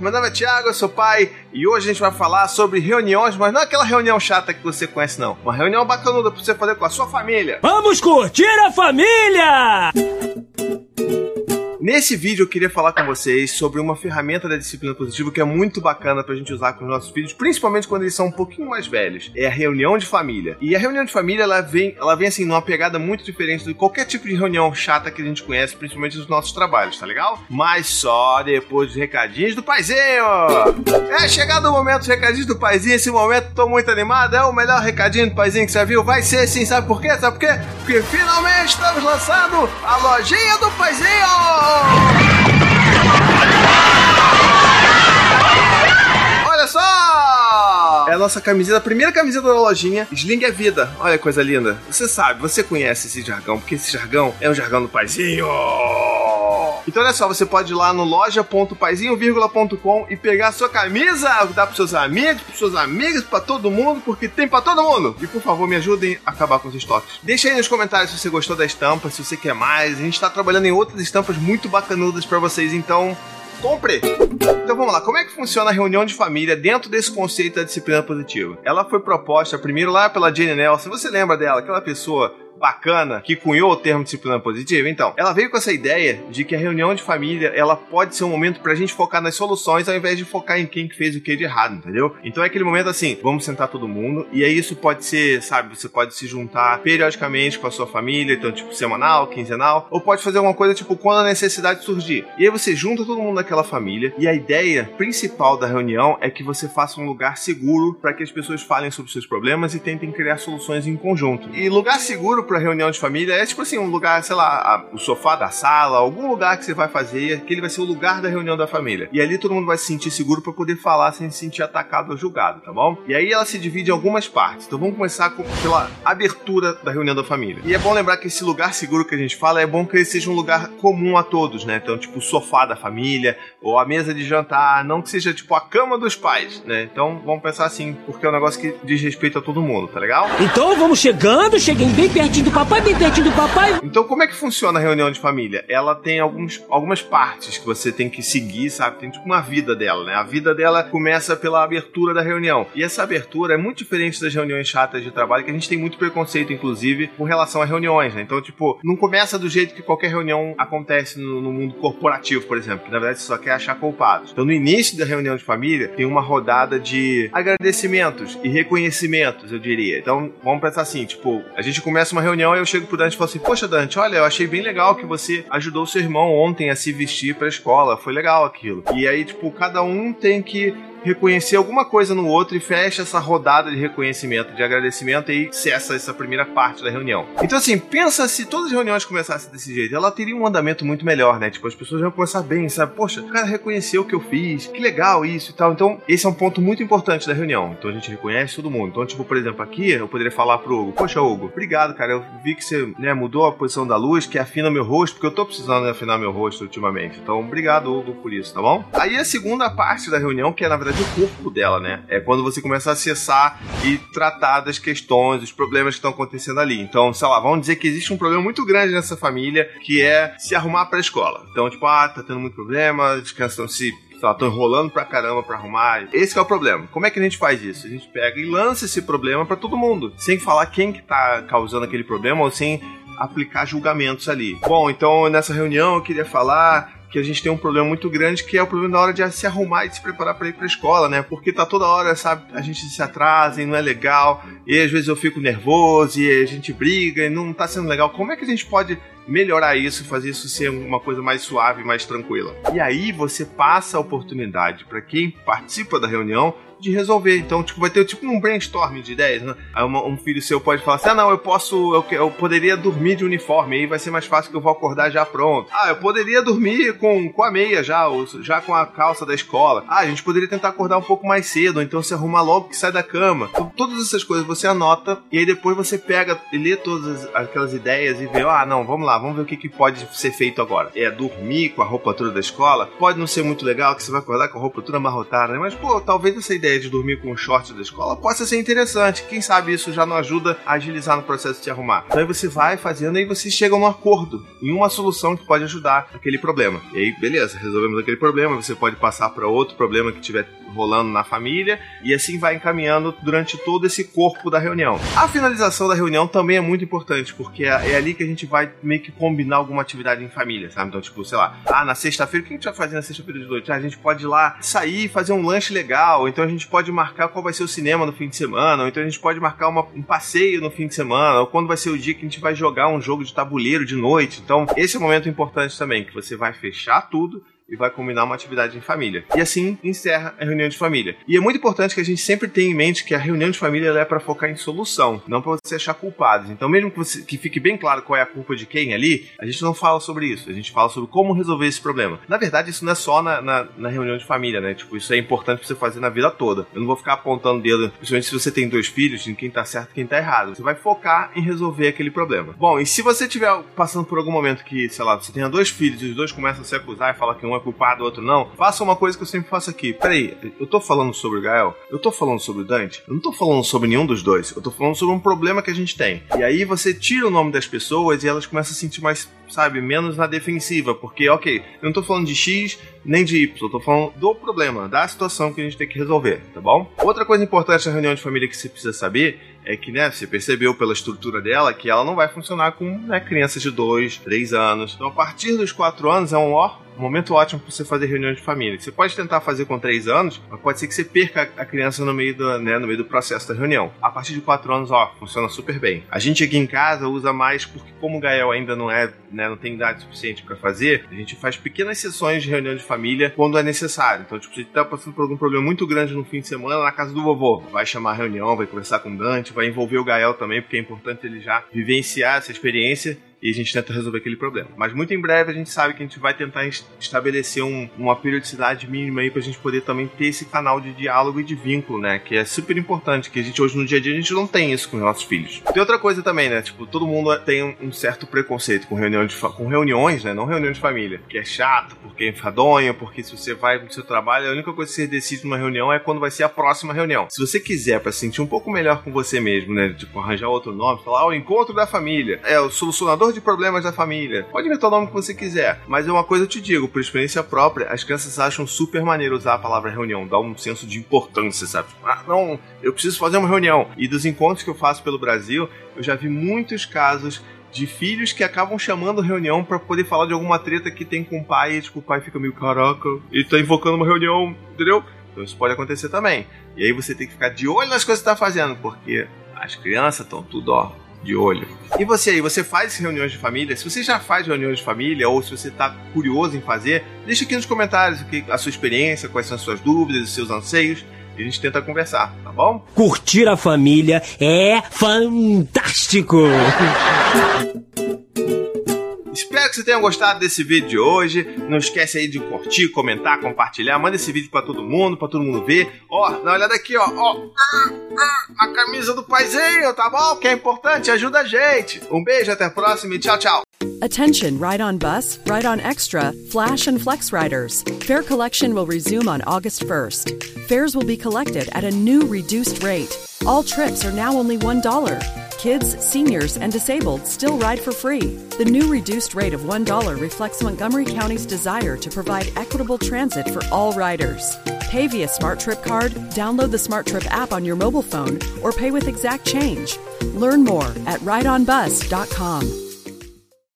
Meu nome é Thiago, eu sou pai e hoje a gente vai falar sobre reuniões, mas não aquela reunião chata que você conhece, não. Uma reunião bacanuda pra você fazer com a sua família. Vamos curtir a família! Nesse vídeo eu queria falar com vocês sobre uma ferramenta da disciplina positiva que é muito bacana pra gente usar com os nossos filhos, principalmente quando eles são um pouquinho mais velhos. É a reunião de família. E a reunião de família, ela vem, ela vem assim numa pegada muito diferente de qualquer tipo de reunião chata que a gente conhece, principalmente nos nossos trabalhos, tá legal? Mas só depois dos recadinhos do paizinho. É chegado o momento dos recadinhos do paizinho, esse momento tô muito animado, é o melhor recadinho do paizinho que você viu, vai ser sim, sabe por quê? Sabe por quê? Porque finalmente estamos lançando a lojinha do paizinho! Olha só! É a nossa camiseta, a primeira camiseta da lojinha, Sling é Vida. Olha que coisa linda. Você sabe, você conhece esse jargão, porque esse jargão é um jargão do paizinho. Então olha só, você pode ir lá no loja.paizinho.com e pegar a sua camisa, dar pros seus amigos, pros seus amigos, pra todo mundo, porque tem pra todo mundo. E por favor, me ajudem a acabar com os estoques. Deixa aí nos comentários se você gostou da estampa, se você quer mais. A gente tá trabalhando em outras estampas muito bacanudas pra vocês, então compre! Então vamos lá, como é que funciona a reunião de família dentro desse conceito da disciplina positiva? Ela foi proposta primeiro lá pela Jane Nelson, você lembra dela, aquela pessoa bacana que cunhou o termo disciplina positiva? Então, ela veio com essa ideia de que a reunião de família ela pode ser um momento pra gente focar nas soluções ao invés de focar em quem que fez o que de errado, entendeu? Então é aquele momento assim, vamos sentar todo mundo e aí isso pode ser, sabe, você pode se juntar periodicamente com a sua família, então tipo semanal, quinzenal, ou pode fazer alguma coisa tipo quando a necessidade surgir. E aí você junta todo mundo daquela família e a ideia principal da reunião é que você faça um lugar seguro para que as pessoas falem sobre seus problemas e tentem criar soluções em conjunto. E lugar seguro para reunião de família é tipo assim, um lugar, sei lá, a, o sofá da sala, algum lugar que você vai fazer, que ele vai ser o lugar da reunião da família. E ali todo mundo vai se sentir seguro para poder falar sem se sentir atacado ou julgado, tá bom? E aí ela se divide em algumas partes. Então vamos começar com, pela abertura da reunião da família. E é bom lembrar que esse lugar seguro que a gente fala é bom que ele seja um lugar comum a todos, né? Então, tipo, o sofá da família ou a mesa de jantar, não que seja tipo a cama dos pais, né? Então vamos pensar assim, porque é um negócio que diz respeito a todo mundo, tá legal? Então vamos chegando, cheguei bem pertinho do papai, pertinho do papai. Então, como é que funciona a reunião de família? Ela tem alguns, algumas partes que você tem que seguir, sabe? Tem tipo uma vida dela, né? A vida dela começa pela abertura da reunião. E essa abertura é muito diferente das reuniões chatas de trabalho, que a gente tem muito preconceito, inclusive, com relação a reuniões, né? Então, tipo, não começa do jeito que qualquer reunião acontece no, no mundo corporativo, por exemplo, que na verdade você só quer achar culpados. Então, no início da reunião de família, tem uma rodada de agradecimentos e reconhecimentos, eu diria. Então, vamos pensar assim, tipo, a gente começa uma reunião eu chego pro Dante e falo assim: Poxa, Dante, olha, eu achei bem legal que você ajudou seu irmão ontem a se vestir pra escola. Foi legal aquilo. E aí, tipo, cada um tem que reconhecer alguma coisa no outro e fecha essa rodada de reconhecimento, de agradecimento e cessa essa primeira parte da reunião. Então, assim, pensa se todas as reuniões começassem desse jeito, ela teria um andamento muito melhor, né? Tipo, as pessoas iam começar bem, sabe? Poxa, o cara reconheceu o que eu fiz, que legal isso e tal. Então, esse é um ponto muito importante da reunião. Então, a gente reconhece todo mundo. Então, tipo, por exemplo, aqui eu poderia falar pro Hugo: Poxa, Hugo, obrigado, cara. Eu vi que você né, mudou a posição da luz, que afina meu rosto, porque eu tô precisando afinar meu rosto ultimamente. Então, obrigado, Hugo, por isso, tá bom? Aí a segunda parte da reunião, que é na verdade o corpo dela, né? É quando você começa a acessar e tratar das questões, dos problemas que estão acontecendo ali. Então, sei lá, vamos dizer que existe um problema muito grande nessa família, que é se arrumar pra escola. Então, tipo, ah, tá tendo muito problema, as crianças estão se sei lá, estão enrolando pra caramba pra arrumar. Esse é o problema. Como é que a gente faz isso? A gente pega e lança esse problema para todo mundo, sem falar quem que tá causando aquele problema ou sem aplicar julgamentos ali. Bom, então nessa reunião eu queria falar que a gente tem um problema muito grande, que é o problema na hora de se arrumar e se preparar para ir para a escola, né? Porque tá toda hora, sabe, a gente se atrasa e não é legal, e às vezes eu fico nervoso e a gente briga e não tá sendo legal. Como é que a gente pode melhorar isso fazer isso ser uma coisa mais suave, mais tranquila? E aí você passa a oportunidade para quem participa da reunião de resolver. Então, tipo, vai ter tipo um brainstorm de ideias, né? Aí uma, um filho seu pode falar assim: ah, não, eu posso, eu, eu poderia dormir de uniforme, aí vai ser mais fácil que eu vou acordar já pronto. Ah, eu poderia dormir com, com a meia já, ou já com a calça da escola. Ah, a gente poderia tentar acordar um pouco mais cedo, ou então se arrumar logo que sai da cama. Então, todas essas coisas você anota e aí depois você pega e lê todas aquelas ideias e vê: ah, não, vamos lá, vamos ver o que, que pode ser feito agora. É dormir com a roupa toda da escola? Pode não ser muito legal, que você vai acordar com a roupa toda amarrotada, né? Mas, pô, talvez essa ideia ideia de dormir com o short da escola possa ser interessante. Quem sabe isso já não ajuda a agilizar no processo de se arrumar. Então aí você vai fazendo e vocês chegam num acordo, em uma solução que pode ajudar aquele problema. E aí, beleza, resolvemos aquele problema, você pode passar para outro problema que tiver rolando na família e assim vai encaminhando durante todo esse corpo da reunião. A finalização da reunião também é muito importante, porque é, é ali que a gente vai meio que combinar alguma atividade em família, sabe? Então, tipo, sei lá, ah, na sexta-feira, o que a gente vai fazer na sexta-feira de noite? Ah, a gente pode ir lá sair, fazer um lanche legal, então a gente pode marcar qual vai ser o cinema no fim de semana, ou então a gente pode marcar uma, um passeio no fim de semana, ou quando vai ser o dia que a gente vai jogar um jogo de tabuleiro de noite. Então, esse é um momento importante também, que você vai fechar tudo e vai combinar uma atividade em família. E assim encerra a reunião de família. E é muito importante que a gente sempre tenha em mente que a reunião de família é para focar em solução, não para você achar culpados. Então, mesmo que, você, que fique bem claro qual é a culpa de quem ali, a gente não fala sobre isso. A gente fala sobre como resolver esse problema. Na verdade, isso não é só na, na, na reunião de família, né? Tipo, isso é importante para você fazer na vida toda. Eu não vou ficar apontando dedo, principalmente se você tem dois filhos, em quem tá certo e quem tá errado. Você vai focar em resolver aquele problema. Bom, e se você estiver passando por algum momento que, sei lá, você tenha dois filhos e os dois começam a se acusar e falar que um é culpado o outro não, faça uma coisa que eu sempre faço aqui. Peraí, eu tô falando sobre o Gael? Eu tô falando sobre o Dante? Eu não tô falando sobre nenhum dos dois. Eu tô falando sobre um problema que a gente tem. E aí você tira o nome das pessoas e elas começam a sentir mais, sabe, menos na defensiva. Porque, ok, eu não tô falando de X nem de Y, eu tô falando do problema, da situação que a gente tem que resolver, tá bom? Outra coisa importante na reunião de família que você precisa saber é que, né, você percebeu pela estrutura dela que ela não vai funcionar com né, crianças de 2, 3 anos. Então, a partir dos 4 anos é um ó, um momento ótimo para você fazer reunião de família. Você pode tentar fazer com 3 anos, mas pode ser que você perca a criança no meio do, né, no meio do processo da reunião. A partir de 4 anos, ó, funciona super bem. A gente aqui em casa usa mais porque como o Gael ainda não é, né, não tem idade suficiente para fazer, a gente faz pequenas sessões de reunião de família quando é necessário. Então, tipo, se tá passando por algum problema muito grande no fim de semana na casa do vovô, vai chamar a reunião, vai conversar com o Dante, vai envolver o Gael também, porque é importante ele já vivenciar essa experiência e a gente tenta resolver aquele problema. Mas muito em breve a gente sabe que a gente vai tentar estabelecer um, uma periodicidade mínima aí pra gente poder também ter esse canal de diálogo e de vínculo, né? Que é super importante, que a gente hoje no dia a dia a gente não tem isso com os nossos filhos. Tem outra coisa também, né? Tipo, todo mundo tem um certo preconceito com, reunião de com reuniões, né? Não reunião de família. Que é chato, porque é enfadonho, porque se você vai pro seu trabalho, a única coisa que você decide numa reunião é quando vai ser a próxima reunião. Se você quiser, para se sentir um pouco melhor com você mesmo, né? Tipo, arranjar outro nome, falar, ah, o encontro da família. É o solucionador de problemas da família. Pode inventar o nome que você quiser. Mas é uma coisa eu te digo, por experiência própria, as crianças acham super maneiro usar a palavra reunião, dá um senso de importância, sabe? Ah, não, eu preciso fazer uma reunião. E dos encontros que eu faço pelo Brasil, eu já vi muitos casos de filhos que acabam chamando reunião para poder falar de alguma treta que tem com o pai, e tipo, o pai fica meio, caraca, ele tá invocando uma reunião, entendeu? Então isso pode acontecer também. E aí você tem que ficar de olho nas coisas que tá fazendo, porque as crianças estão tudo, ó, de olho. E você aí, você faz reuniões de família? Se você já faz reuniões de família ou se você está curioso em fazer, deixa aqui nos comentários a sua experiência, quais são as suas dúvidas, os seus anseios. E a gente tenta conversar, tá bom? Curtir a família é fantástico! Espero que você tenha gostado desse vídeo de hoje. Não esquece aí de curtir, comentar, compartilhar. Manda esse vídeo para todo mundo, para todo mundo ver. Ó, dá uma olhada aqui, ó. ó a camisa do paizinho, tá bom? Que é importante, ajuda a gente. Um beijo, até a próxima e tchau, tchau. Attention, Ride on Bus, Ride on Extra, Flash and Flex Riders. Fare collection will resume on August 1st. Fares will be collected at a new reduced rate. All trips are now only $1. Kids, seniors, and disabled still ride for free. The new reduced rate of $1 reflects Montgomery County's desire to provide equitable transit for all riders. Pay via Smart Trip card, download the Smart Trip app on your mobile phone, or pay with exact change. Learn more at rideonbus.com.